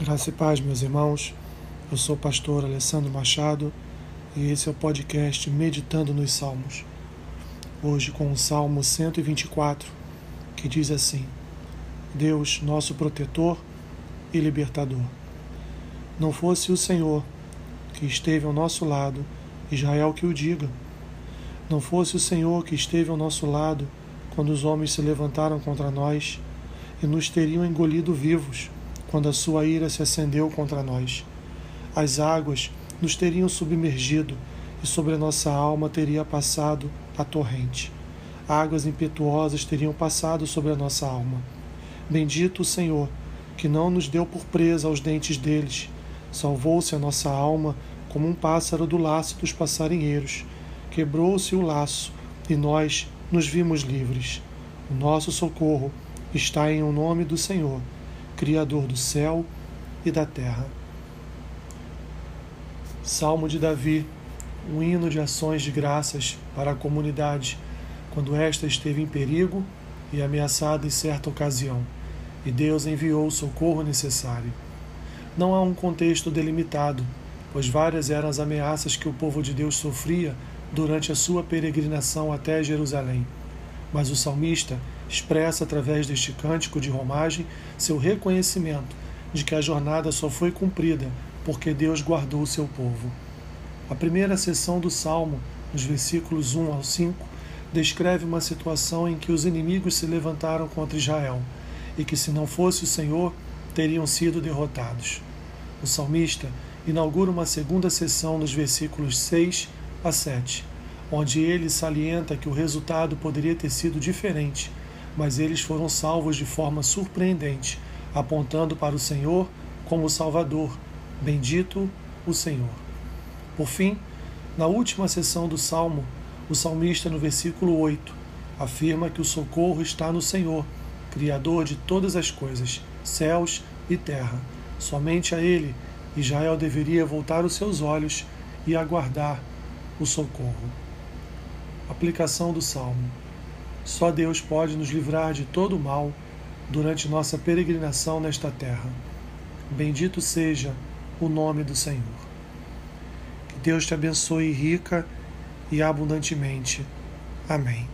Graça e paz, meus irmãos. Eu sou o pastor Alessandro Machado e esse é o podcast Meditando nos Salmos. Hoje com o Salmo 124, que diz assim: Deus, nosso protetor e libertador. Não fosse o Senhor que esteve ao nosso lado, Israel que o diga. Não fosse o Senhor que esteve ao nosso lado quando os homens se levantaram contra nós e nos teriam engolido vivos quando a sua ira se acendeu contra nós. As águas nos teriam submergido e sobre a nossa alma teria passado a torrente. Águas impetuosas teriam passado sobre a nossa alma. Bendito o Senhor, que não nos deu por presa aos dentes deles. Salvou-se a nossa alma como um pássaro do laço dos passarinheiros. Quebrou-se o laço e nós nos vimos livres. O nosso socorro está em o nome do Senhor Criador do céu e da terra. Salmo de Davi, um hino de ações de graças para a comunidade quando esta esteve em perigo e ameaçada em certa ocasião, e Deus enviou o socorro necessário. Não há um contexto delimitado, pois várias eram as ameaças que o povo de Deus sofria durante a sua peregrinação até Jerusalém. Mas o salmista expressa através deste cântico de romagem seu reconhecimento de que a jornada só foi cumprida porque Deus guardou o seu povo. A primeira seção do Salmo, nos versículos 1 ao 5, descreve uma situação em que os inimigos se levantaram contra Israel e que, se não fosse o Senhor, teriam sido derrotados. O salmista inaugura uma segunda seção nos versículos 6 a 7, onde ele salienta que o resultado poderia ter sido diferente mas eles foram salvos de forma surpreendente, apontando para o Senhor como Salvador. Bendito o Senhor. Por fim, na última sessão do Salmo, o salmista, no versículo 8, afirma que o socorro está no Senhor, Criador de todas as coisas, céus e terra. Somente a Ele, Israel deveria voltar os seus olhos e aguardar o socorro. Aplicação do Salmo. Só Deus pode nos livrar de todo o mal durante nossa peregrinação nesta terra. Bendito seja o nome do Senhor. Que Deus te abençoe rica e abundantemente. Amém.